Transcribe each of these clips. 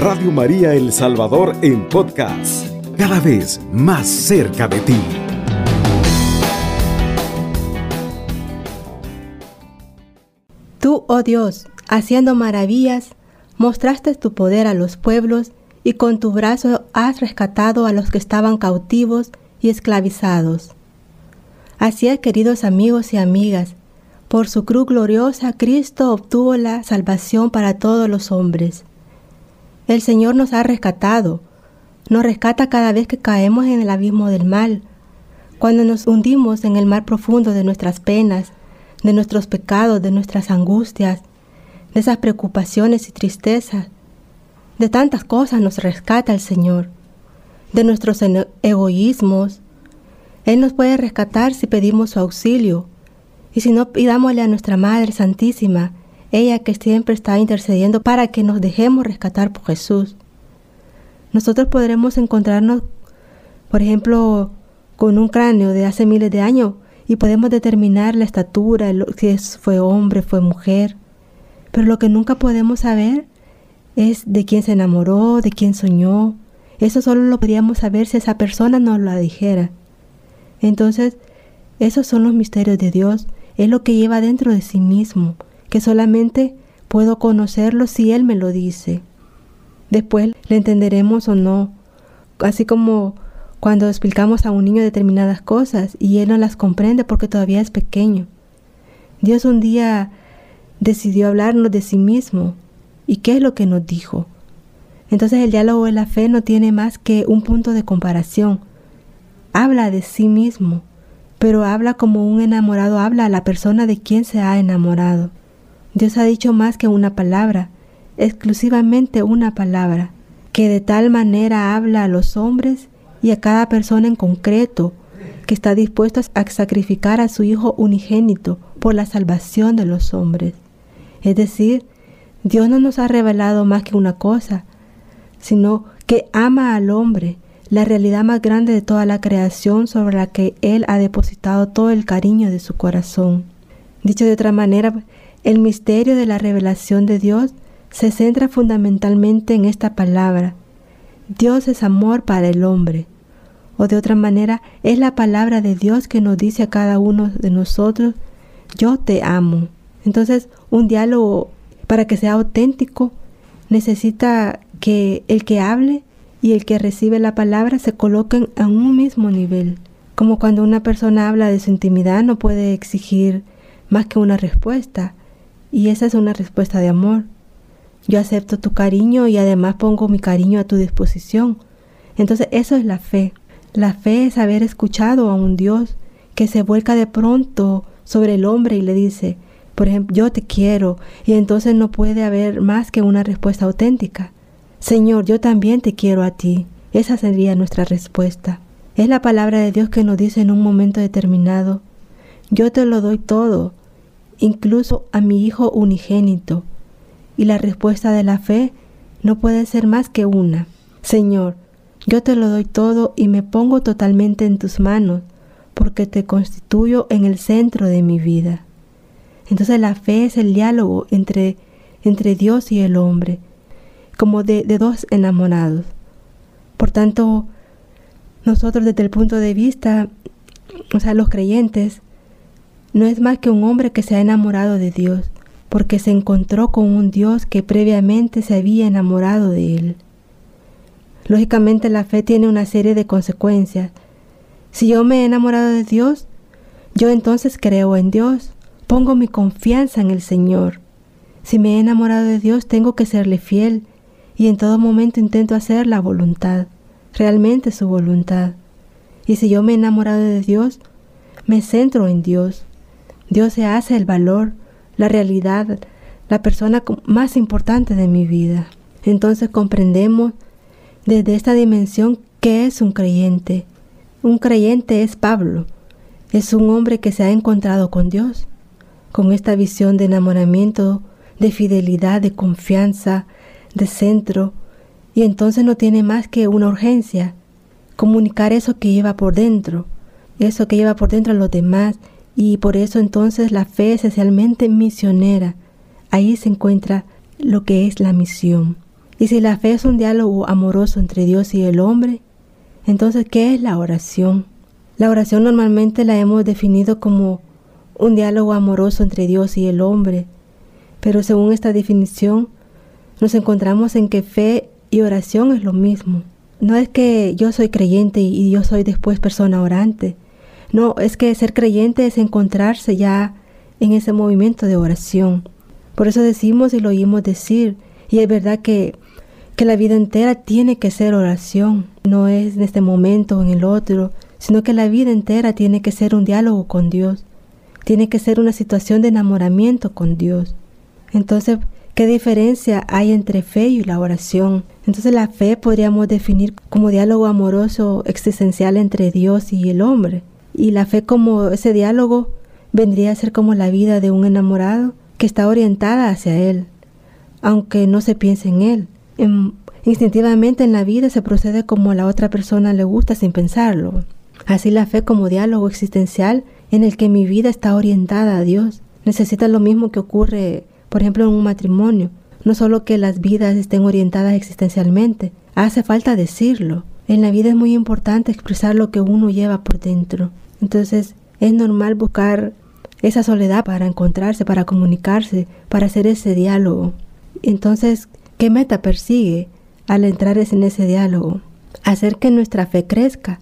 Radio María El Salvador en podcast, cada vez más cerca de ti. Tú, oh Dios, haciendo maravillas, mostraste tu poder a los pueblos y con tu brazo has rescatado a los que estaban cautivos y esclavizados. Así es, queridos amigos y amigas, por su cruz gloriosa Cristo obtuvo la salvación para todos los hombres. El Señor nos ha rescatado, nos rescata cada vez que caemos en el abismo del mal, cuando nos hundimos en el mar profundo de nuestras penas, de nuestros pecados, de nuestras angustias, de esas preocupaciones y tristezas. De tantas cosas nos rescata el Señor, de nuestros egoísmos. Él nos puede rescatar si pedimos su auxilio, y si no, pidámosle a nuestra Madre Santísima, ella que siempre está intercediendo para que nos dejemos rescatar por Jesús. Nosotros podremos encontrarnos, por ejemplo, con un cráneo de hace miles de años y podemos determinar la estatura, si fue hombre, fue mujer. Pero lo que nunca podemos saber es de quién se enamoró, de quién soñó. Eso solo lo podríamos saber si esa persona nos lo dijera. Entonces, esos son los misterios de Dios es lo que lleva dentro de sí mismo, que solamente puedo conocerlo si Él me lo dice. Después le entenderemos o no, así como cuando explicamos a un niño determinadas cosas y él no las comprende porque todavía es pequeño. Dios un día decidió hablarnos de sí mismo. ¿Y qué es lo que nos dijo? Entonces el diálogo de la fe no tiene más que un punto de comparación. Habla de sí mismo pero habla como un enamorado habla a la persona de quien se ha enamorado. Dios ha dicho más que una palabra, exclusivamente una palabra, que de tal manera habla a los hombres y a cada persona en concreto, que está dispuesto a sacrificar a su Hijo unigénito por la salvación de los hombres. Es decir, Dios no nos ha revelado más que una cosa, sino que ama al hombre la realidad más grande de toda la creación sobre la que Él ha depositado todo el cariño de su corazón. Dicho de otra manera, el misterio de la revelación de Dios se centra fundamentalmente en esta palabra. Dios es amor para el hombre. O de otra manera, es la palabra de Dios que nos dice a cada uno de nosotros, yo te amo. Entonces, un diálogo, para que sea auténtico, necesita que el que hable y el que recibe la palabra se coloquen a un mismo nivel. Como cuando una persona habla de su intimidad no puede exigir más que una respuesta, y esa es una respuesta de amor. Yo acepto tu cariño y además pongo mi cariño a tu disposición. Entonces eso es la fe. La fe es haber escuchado a un Dios que se vuelca de pronto sobre el hombre y le dice, por ejemplo, yo te quiero, y entonces no puede haber más que una respuesta auténtica. Señor, yo también te quiero a ti. Esa sería nuestra respuesta. Es la palabra de Dios que nos dice en un momento determinado, yo te lo doy todo, incluso a mi Hijo unigénito. Y la respuesta de la fe no puede ser más que una. Señor, yo te lo doy todo y me pongo totalmente en tus manos, porque te constituyo en el centro de mi vida. Entonces la fe es el diálogo entre, entre Dios y el hombre, como de, dos enamorados. Por tanto, nosotros desde el punto de vista, o sea, los creyentes, no es más que un hombre que se ha enamorado de Dios, porque se encontró con un Dios que previamente se había enamorado de él. Lógicamente la fe tiene una serie de consecuencias. Si yo me he enamorado de Dios, yo entonces creo en Dios, pongo mi confianza en el Señor. Si me he enamorado de Dios, tengo que serle fiel y en todo momento intento hacer la voluntad, realmente su voluntad. Y si yo me he enamorado de Dios, me centro en Dios. Dios se hace el valor, la realidad, la persona más importante de mi vida. Entonces comprendemos desde esta dimensión qué es un creyente. Un creyente es Pablo, es un hombre que se ha encontrado con Dios, con esta visión de enamoramiento, de fidelidad, de confianza, de centro y entonces no tiene más que una urgencia, comunicar eso que lleva por dentro, eso que lleva por dentro a los demás y por eso entonces la fe es esencialmente misionera. Ahí se encuentra lo que es la misión. Y si la fe es un diálogo amoroso entre Dios y el hombre, entonces, ¿qué es la oración? La oración normalmente la hemos definido como un diálogo amoroso entre Dios y el hombre, pero según esta definición, nos encontramos en que fe y oración es lo mismo. No es que yo soy creyente y yo soy después persona orante. No, es que ser creyente es encontrarse ya en ese movimiento de oración. Por eso decimos y lo oímos decir, y es verdad que, que la vida entera tiene que ser oración, no es en este momento o en el otro, sino que la vida entera tiene que ser un diálogo con Dios, tiene que ser una situación de enamoramiento con Dios. Entonces, ¿qué diferencia hay entre fe y la oración? Entonces la fe podríamos definir como diálogo amoroso existencial entre Dios y el hombre. Y la fe como ese diálogo vendría a ser como la vida de un enamorado que está orientada hacia Él, aunque no se piense en Él. instintivamente en la vida se procede como a la otra persona le gusta sin pensarlo. Así la fe como diálogo existencial en el que mi vida está orientada a Dios. Necesita lo mismo que ocurre, por ejemplo, en un matrimonio. No solo que las vidas estén orientadas existencialmente, hace falta decirlo. En la vida es muy importante expresar lo que uno lleva por dentro. Entonces es normal buscar esa soledad para encontrarse, para comunicarse, para hacer ese diálogo. Entonces, ¿qué meta persigue al entrar en ese diálogo? Hacer que nuestra fe crezca,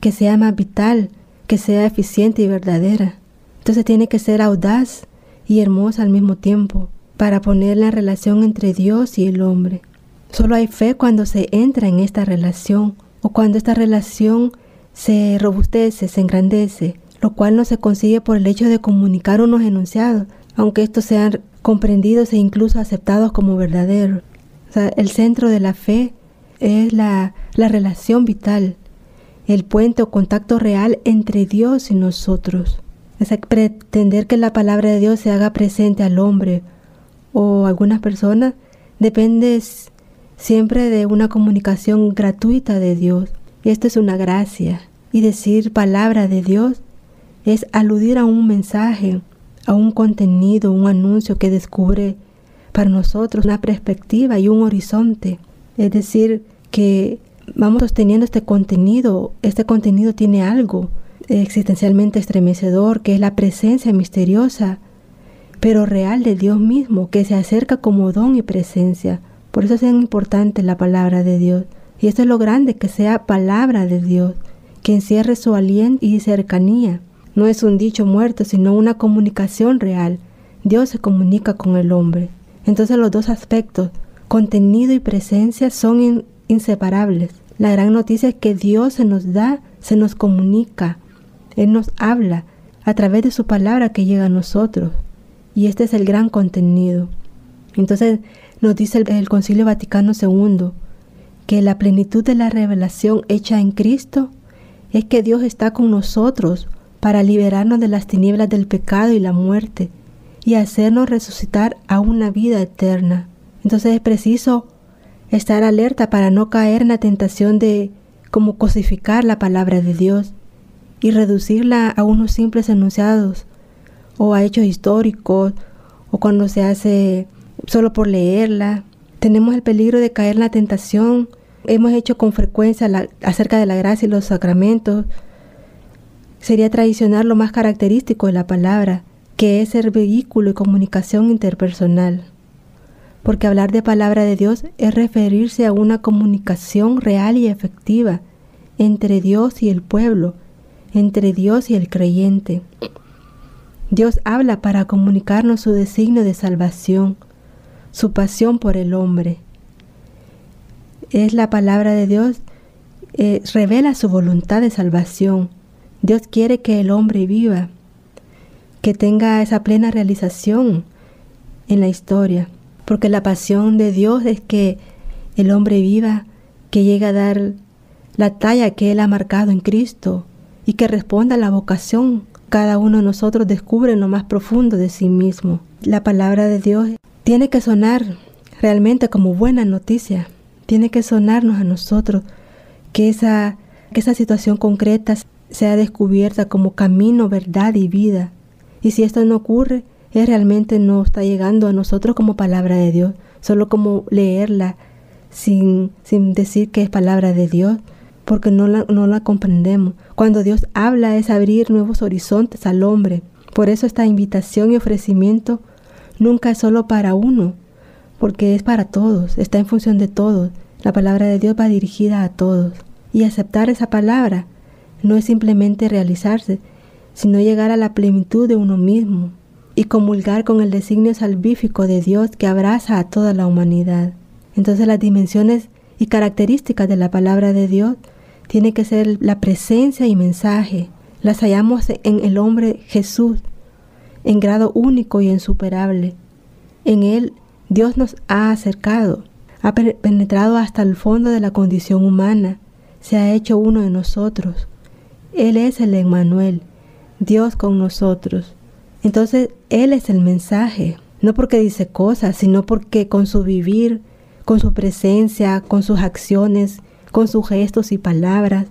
que sea más vital, que sea eficiente y verdadera. Entonces tiene que ser audaz y hermosa al mismo tiempo para poner la relación entre Dios y el hombre. Solo hay fe cuando se entra en esta relación o cuando esta relación se robustece, se engrandece, lo cual no se consigue por el hecho de comunicar unos enunciados, aunque estos sean comprendidos e incluso aceptados como verdaderos. el centro de la fe es la, la relación vital, el puente o contacto real entre Dios y nosotros. Es pretender que la palabra de Dios se haga presente al hombre o a algunas personas depende siempre de una comunicación gratuita de Dios. Y esto es una gracia. Y decir palabra de Dios es aludir a un mensaje, a un contenido, un anuncio que descubre para nosotros una perspectiva y un horizonte. Es decir, que vamos sosteniendo este contenido, este contenido tiene algo existencialmente estremecedor, que es la presencia misteriosa, pero real de Dios mismo, que se acerca como don y presencia. Por eso es tan importante la palabra de Dios. Y esto es lo grande, que sea palabra de Dios, que encierre su aliento y cercanía. No es un dicho muerto, sino una comunicación real. Dios se comunica con el hombre. Entonces los dos aspectos, contenido y presencia, son inseparables. La gran noticia es que Dios se nos da, se nos comunica. Él nos habla a través de su palabra que llega a nosotros. Y este es el gran contenido. Entonces nos dice el, Concilio Vaticano II que la plenitud de la revelación hecha en Cristo es que Dios está con nosotros para liberarnos de las tinieblas del pecado y la muerte y hacernos resucitar a una vida eterna. Entonces es preciso estar alerta para no caer en la tentación de como cosificar la palabra de Dios y reducirla a unos simples enunciados o a hechos históricos o cuando se hace solo por leerla. Tenemos el peligro de caer en la tentación. Hemos hecho con frecuencia acerca de la gracia y los sacramentos sería traicionar lo más característico de la palabra, que es ser vehículo y comunicación interpersonal. Porque hablar de palabra de Dios es referirse a una comunicación real y efectiva entre Dios y el pueblo, entre Dios y el creyente. Dios habla para comunicarnos su designio de salvación, su pasión por el hombre. Es la palabra de Dios, eh, revela su voluntad de salvación, Dios quiere que el hombre viva, que tenga esa plena realización en la historia, porque la pasión de Dios es que el hombre viva, que llegue a dar la talla que Él ha marcado en Cristo y que responda a la vocación. Cada uno de nosotros descubre en lo más profundo de sí mismo. La palabra de Dios tiene que sonar realmente como buena noticia, tiene que sonarnos a nosotros que esa, esa situación concreta sea descubierta como camino, verdad y vida. Y si esto no ocurre, es realmente no está llegando a nosotros como palabra de Dios, solo como leerla sin, sin decir que es palabra de Dios, porque no la, no la comprendemos. Cuando Dios habla es abrir nuevos horizontes al hombre. Por eso esta invitación y ofrecimiento nunca es solo para uno, porque es para todos, está en función de todos. La palabra de Dios va dirigida a todos. Y aceptar esa palabra no es simplemente realizarse, sino llegar a la plenitud de uno mismo y comulgar con el designio salvífico de Dios que abraza a toda la humanidad. Entonces las dimensiones y características de la palabra de Dios tiene que ser la presencia y mensaje. Las hallamos en el hombre Jesús, en grado único y insuperable. En él Dios nos ha acercado, ha penetrado hasta el fondo de la condición humana, se ha hecho uno de nosotros. Él es el Emmanuel, Dios con nosotros. Entonces, Él es el mensaje, no porque dice cosas, sino porque con su vivir, con su presencia, con sus acciones, con sus gestos y palabras,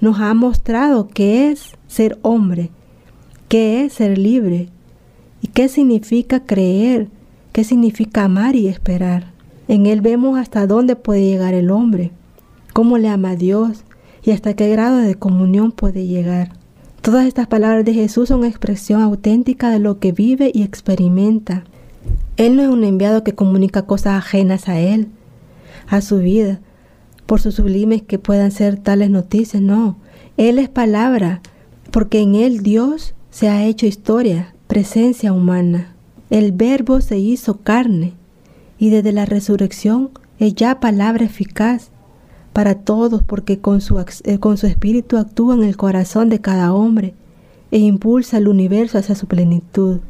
nos ha mostrado qué es ser hombre, qué es ser libre y qué significa creer, qué significa amar y esperar. En Él vemos hasta dónde puede llegar el hombre, cómo le ama Dios y hasta qué grado de comunión puede llegar. Todas estas palabras de Jesús son expresión auténtica de lo que vive y experimenta. Él no es un enviado que comunica cosas ajenas a Él, a su vida, por sus sublimes que puedan ser tales noticias, no. Él es palabra, porque en Él Dios se ha hecho historia, presencia humana. El verbo se hizo carne y desde la resurrección es ya palabra eficaz para todos porque con su, eh, con su espíritu actúa en el corazón de cada hombre e impulsa el universo hacia su plenitud.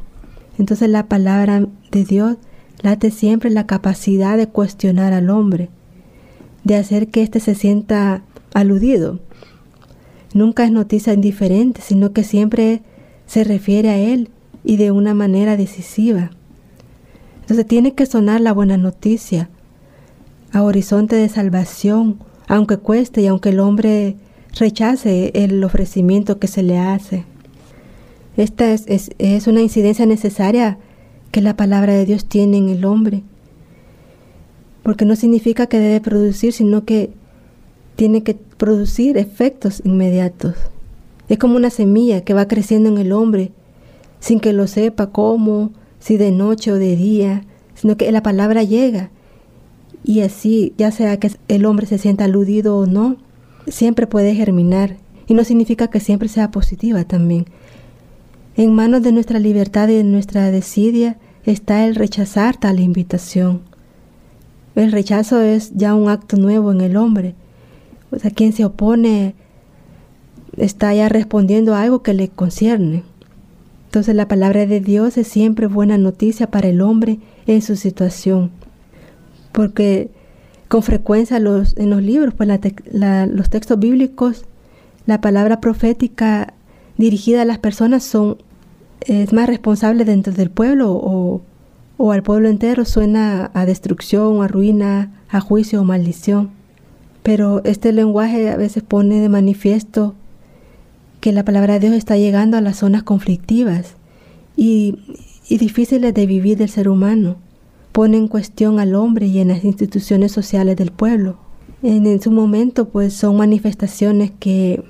Entonces la palabra de Dios late siempre la capacidad de cuestionar al hombre, de hacer que éste se sienta aludido. Nunca es noticia indiferente, sino que siempre se refiere a él y de una manera decisiva. Entonces tiene que sonar la buena noticia a horizonte de salvación, aunque cueste y aunque el hombre rechace el ofrecimiento que se le hace. Esta es, es, es una incidencia necesaria que la palabra de Dios tiene en el hombre porque no significa que debe producir, sino que tiene que producir efectos inmediatos. Es como una semilla que va creciendo en el hombre sin que lo sepa cómo, si de noche o de día, sino que la palabra llega. Y así, ya sea que el hombre se sienta aludido o no, siempre puede germinar. Y no significa que siempre sea positiva también. En manos de nuestra libertad y de nuestra desidia está el rechazar tal invitación. El rechazo es ya un acto nuevo en el hombre. O sea, quien se opone está ya respondiendo a algo que le concierne. Entonces la palabra de Dios es siempre buena noticia para el hombre en su situación. Porque con frecuencia en los libros, pues los textos bíblicos, la palabra profética dirigida a las personas son es más responsable dentro del pueblo o, o al pueblo entero suena a destrucción, a ruina, a juicio o maldición. Pero este lenguaje a veces pone de manifiesto que la palabra de Dios está llegando a las zonas conflictivas y, difíciles de vivir del ser humano. Pone en cuestión al hombre y en las instituciones sociales del pueblo. En, en su momento, pues son manifestaciones que,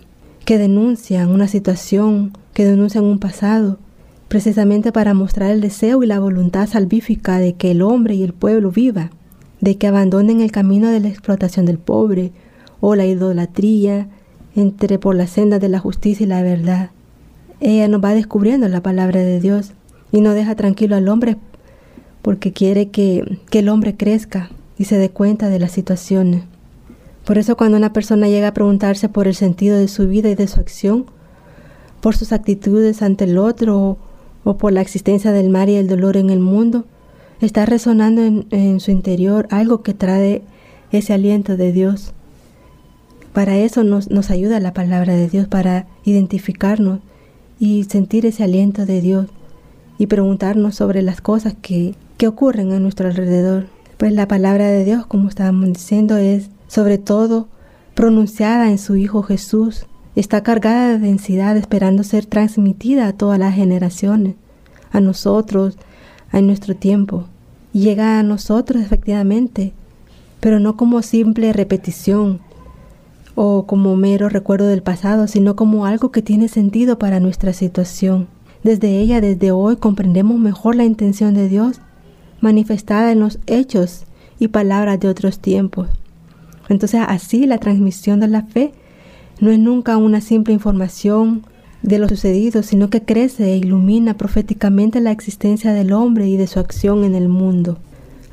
que denuncian una situación, que denuncian un pasado, precisamente para mostrar el deseo y la voluntad salvífica de que el hombre y el pueblo viva, de que abandonen el camino de la explotación del pobre o la idolatría, entre por la senda de la justicia y la verdad. Ella nos va descubriendo la palabra de Dios y no deja tranquilo al hombre porque quiere que, que el hombre crezca y se dé cuenta de las situaciones. Por eso cuando una persona llega a preguntarse por el sentido de su vida y de su acción, por sus actitudes ante el otro o por la existencia del mal y el dolor en el mundo, está resonando en, su interior algo que trae ese aliento de Dios. Para eso nos, ayuda la palabra de Dios, para identificarnos y sentir ese aliento de Dios y preguntarnos sobre las cosas que, que ocurren a nuestro alrededor. Pues la palabra de Dios, como estábamos diciendo, es sobre todo pronunciada en su Hijo Jesús, está cargada de densidad esperando ser transmitida a todas las generaciones, a nosotros, a nuestro tiempo. llega a nosotros efectivamente, pero no como simple repetición o como mero recuerdo del pasado, sino como algo que tiene sentido para nuestra situación. Desde ella, desde hoy, comprendemos mejor la intención de Dios manifestada en los hechos y palabras de otros tiempos. Entonces así la transmisión de la fe no es nunca una simple información de lo sucedido, sino que crece e ilumina proféticamente la existencia del hombre y de su acción en el mundo.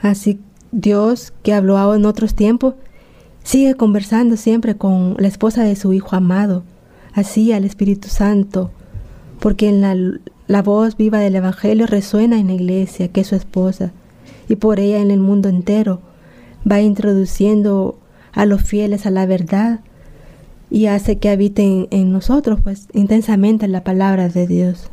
Así Dios, que habló en otros tiempos, sigue conversando siempre con la esposa de su Hijo amado, así al Espíritu Santo, porque en la, la voz viva del Evangelio resuena en la iglesia, que es su esposa, y por ella en el mundo entero va introduciendo a los fieles a la verdad y hace que habiten en nosotros pues intensamente la palabra de Dios.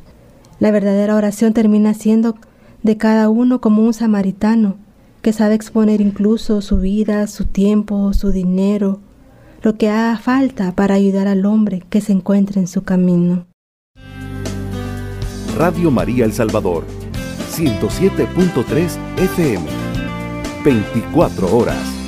La verdadera oración termina siendo de cada uno como un samaritano que sabe exponer incluso su vida, su tiempo, su dinero, lo que haga falta para ayudar al hombre que se encuentre en su camino. Radio María El Salvador, 107.3 FM, 24 horas.